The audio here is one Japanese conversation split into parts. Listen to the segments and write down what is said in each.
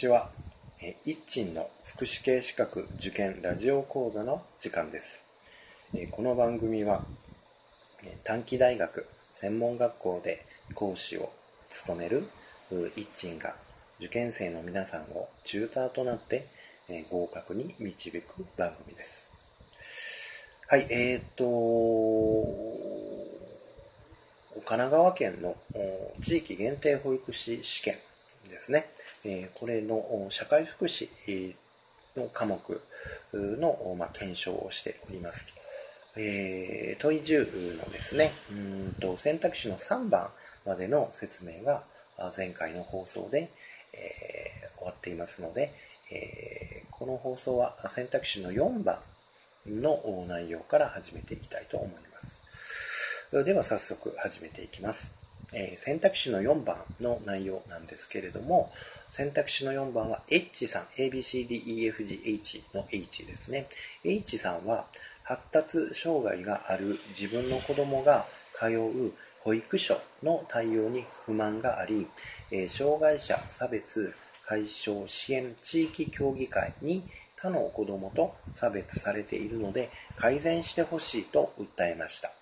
ちは。え、一鎮の福祉系資格受験ラジオ講座の時間です。この番組は、短期大学専門学校で講師を務める一鎮が受験生の皆さんをチューターとなって、え合格に導く番組です。はい、えー、っと、神奈川県の地域限定保育士試験ですね。えこれの社会福祉の科目の、ま検証をしております。え、問い10のですね、うんと選択肢の3番までの説明が前回の放送で、え、終わっていますので、え、この放送は選択肢の4番の内容から始めていきたいと思います。では早速始めていきます。えー、選択肢の4番の内容なんですけれども、選択肢の4番は H さん、ABCDEFGH の H ですね。H さんは発達障害がある自分の子供が通う保育所の対応に不満があり、えー、障害者差別解消支援地域協議会に他の子供と差別されているので改善してほしいと訴えました。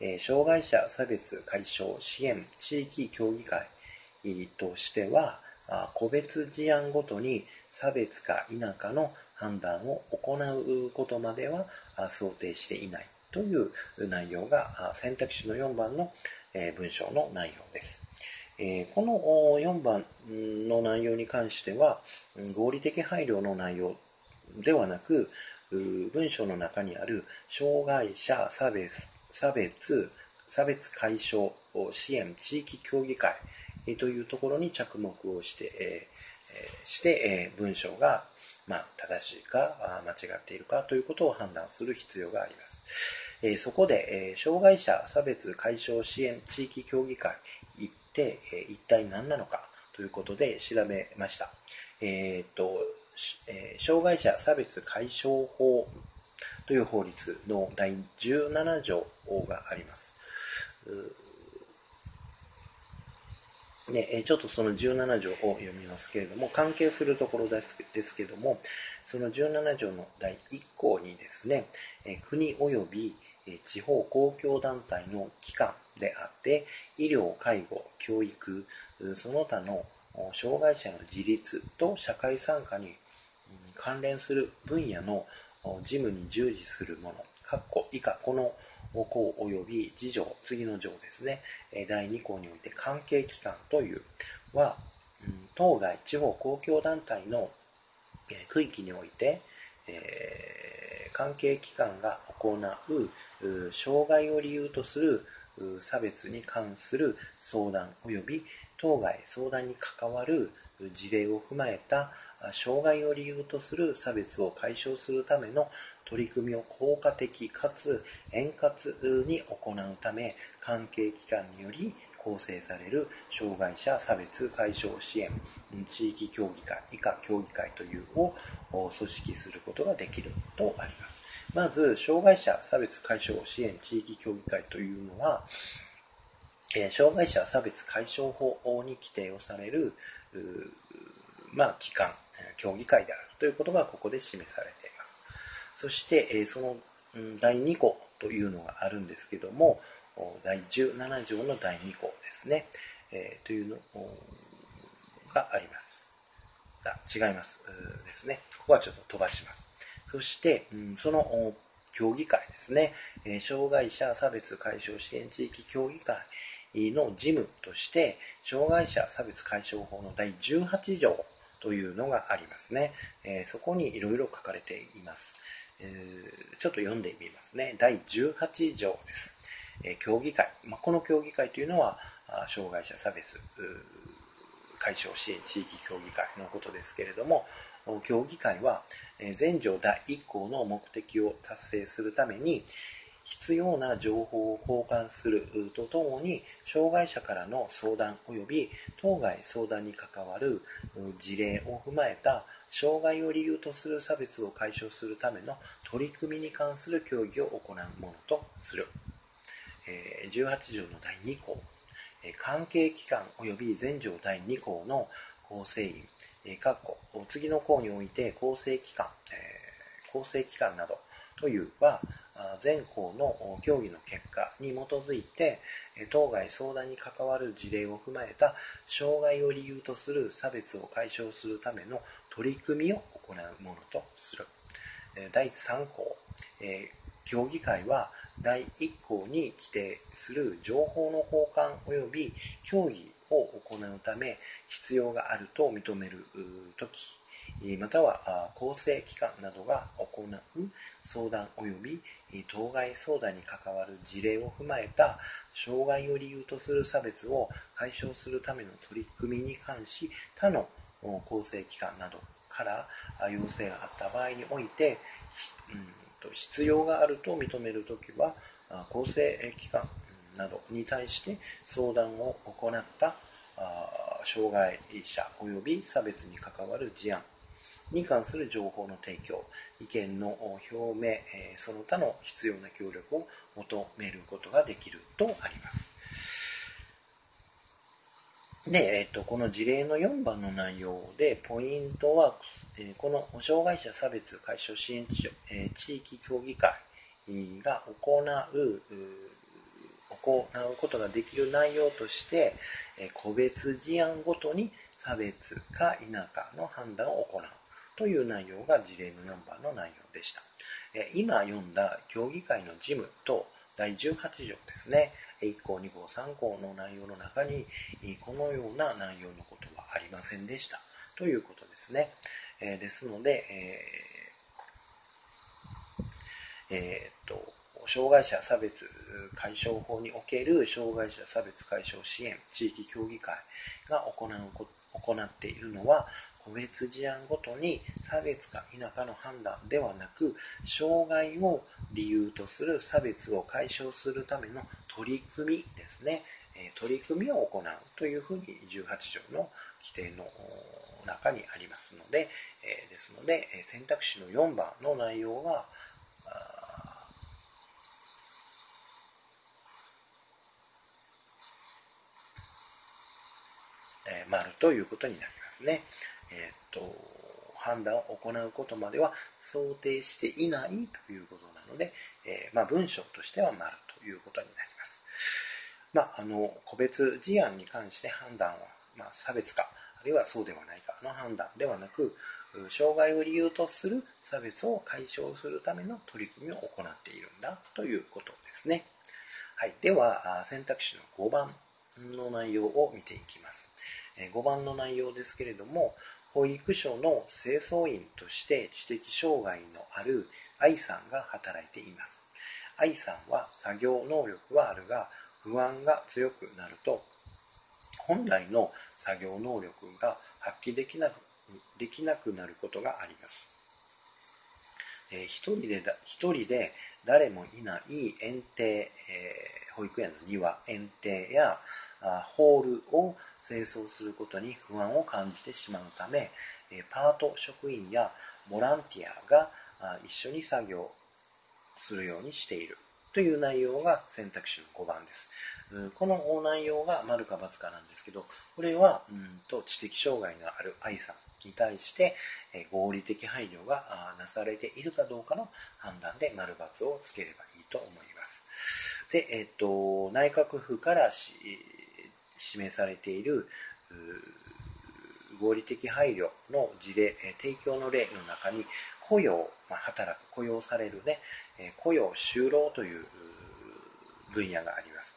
え障害者差別解消支援地域協議会としては、個別事案ごとに差別か否かの判断を行うことまでは想定していないという内容が選択肢の4番の文章の内容です。この4番の内容に関しては合理的配慮の内容ではなく文章の中にある障害者差別差別、差別解消支援地域協議会というところに着目をして、して、文章が、ま、正しいか間違っているかということを判断する必要があります。そこで、障害者差別解消支援地域協議会って一体何なのかということで調べました。えー、と、障害者差別解消法という法律の第17条があります。ね、ちょっとその17条を読みますけれども、関係するところですですけれども、その17条の第1項にですね、国及び地方公共団体の機関であって、医療、介護、教育、その他の障害者の自立と社会参加に関連する分野の事務に従事する者、括弧以下、この項及び次条、次の条ですね、第2項において関係機関というは、当該地方公共団体の区域において、えー、関係機関が行う障害を理由とする差別に関する相談及び当該相談に関わる事例を踏まえた障害を理由とする差別を解消するための取り組みを効果的かつ円滑に行うため関係機関により構成される障害者差別解消支援地域協議会以下協議会というを組織することができるとあります。まず、障害者差別解消支援地域協議会というのは、障害者差別解消法に規定をされる、まあ、機関、協議会であるということがここで示されています。そして、えその第2項というのがあるんですけども、第17条の第2項ですね、えというのがあります。あ、違います。ですね。ここはちょっと飛ばします。そして、その協議会ですね、え障害者差別解消支援地域協議会の事務として、障害者差別解消法の第18条というのがありますね。えー、そこにいろいろ書かれています、えー、ちょっと読んでみますね。第18条です。えー、協議会。まあ、この協議会というのは、障害者差別解消支援地域協議会のことですけれども、協議会は全条第1項の目的を達成するために、必要な情報を交換するとともに、障害者からの相談及び当該相談に関わる事例を踏まえた障害を理由とする差別を解消するための取り組みに関する協議を行うものとする。18条の第2項、関係機関及び全条第2項の構成員、えー、括弧。次の項において構成期間、えー、構成期間などというは、全項の協議の結果に基づいて当該相談に関わる事例を踏まえた障害を理由とする差別を解消するための取り組みを行うものとする。第3項。協議会は第1項に規定する情報の交換及び協議を行うため必要があると認めるときまたは構成機関などが行う相談及び当該相談に関わる事例を踏まえた障害を理由とする差別を解消するための取り組みに関し他の構成機関などから要請があった場合において、うん、必要があると認めるときは構成機関などに対して相談を行った障害者及び差別に関わる事案に関する情報の提供、意見の表明、その他の必要な協力を求めることができるとあります。で、えっと、この事例の4番の内容で、ポイントは、えこの障害者差別解消支援地地域協議会が行う、行うことができる内容として、個別事案ごとに差別か否かの判断を行う。という内容が事例の4番の内容でした。今読んだ協議会の事務と第18条ですね。1項、2項、3項の内容の中に、このような内容のことはありませんでした。ということですね。ですので、えー、え、っと、障害者差別解消法における障害者差別解消支援地域協議会が行う行っているのは個別事案ごとに差別か否かの判断ではなく障害を理由とする差別を解消するための取り組みですね取り組みを行うというふうに18条の規定の中にありますのでですので選択肢の4番の内容は丸ということになりますね。えっ、と、判断を行うことまでは想定していないということなので、えー、まあ、文章としては丸ということになります。まあ、あの、個別事案に関して判断は、まあ、差別か、あるいはそうではないかの判断ではなく、障害を理由とする差別を解消するための取り組みを行っているんだということですね。はい。では、選択肢の5番の内容を見ていきます。5番の内容ですけれども、保育所の清掃員として知的障害のある愛さんが働いています。愛さんは作業能力はあるが不安が強くなると本来の作業能力が発揮できなくできなくなることがあります。えー、一人で一人で誰もいない園庭、えー、保育園の庭、園庭やあホールを清掃することに不安を感じてしまうためパート職員やボランティアが一緒に作業するようにしているという内容が選択肢の5番です。この内容が丸か×かなんですけど、これはうんと知的障害のある愛さんに対して合理的配慮がなされているかどうかの判断で丸×をつければいいと思います。で、えっと、内閣府から示されている合理的配慮の事例、提供の例の中に雇用、まあ、働く、雇用されるね、雇用就労という分野があります。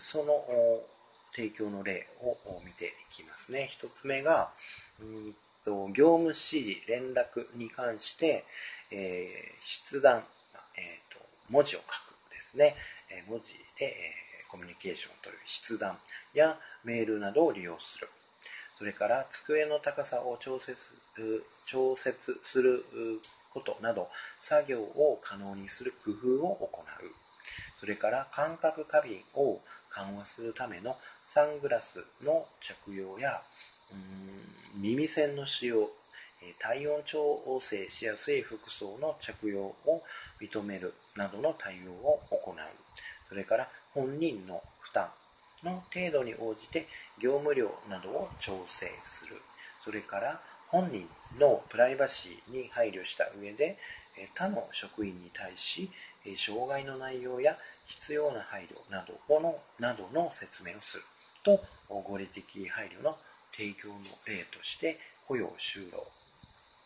その提供の例を見ていきますね。一つ目が、うんと業務指示、連絡に関して、えー、筆談、えーと、文字を書くですね。文字で、えコミュニケーションを取る筆談やメールなどを利用する。それから机の高さを調節調節することなど作業を可能にする工夫を行う。それから感覚過敏を緩和するためのサングラスの着用や耳栓の使用体温調整しやすい服装の着用を認めるなどの対応を行うそれから本人の負担の程度に応じて業務量などを調整するそれから本人のプライバシーに配慮した上で他の職員に対し障害の内容や必要な配慮などのなどの説明をすると合理的配慮の提供の例として雇用就労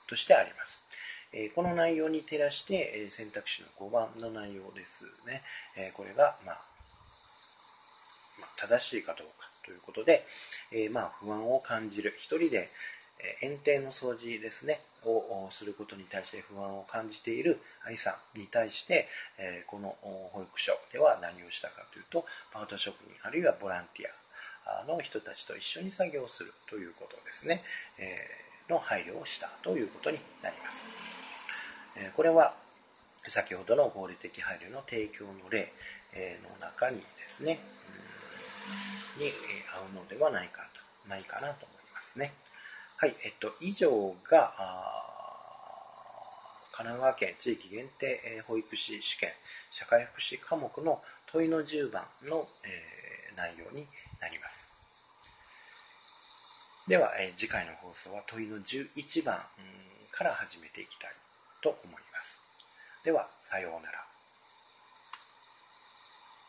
としてあります。この内容に照らして選択肢の5番の内容ですね。これが、まあ、正しいかどうかということで、えまあ、不安を感じる。一人で園庭の掃除ですね、をすることに対して不安を感じている愛さんに対してえ、この保育所では何をしたかというと、パート職人あるいはボランティアの人たちと一緒に作業するということですね、えの配慮をしたということになります。えこれは先ほどの合理的配慮の提供の例の中にですね、に合うのではないかと、ないかなと思いますね。はい、えっと、以上が、神奈川県地域限定保育士試験社会福祉科目の問いの10番の、えー、内容になります。では、えー、次回の放送は問いの11番から始めていきたいと思います。では、さようなら。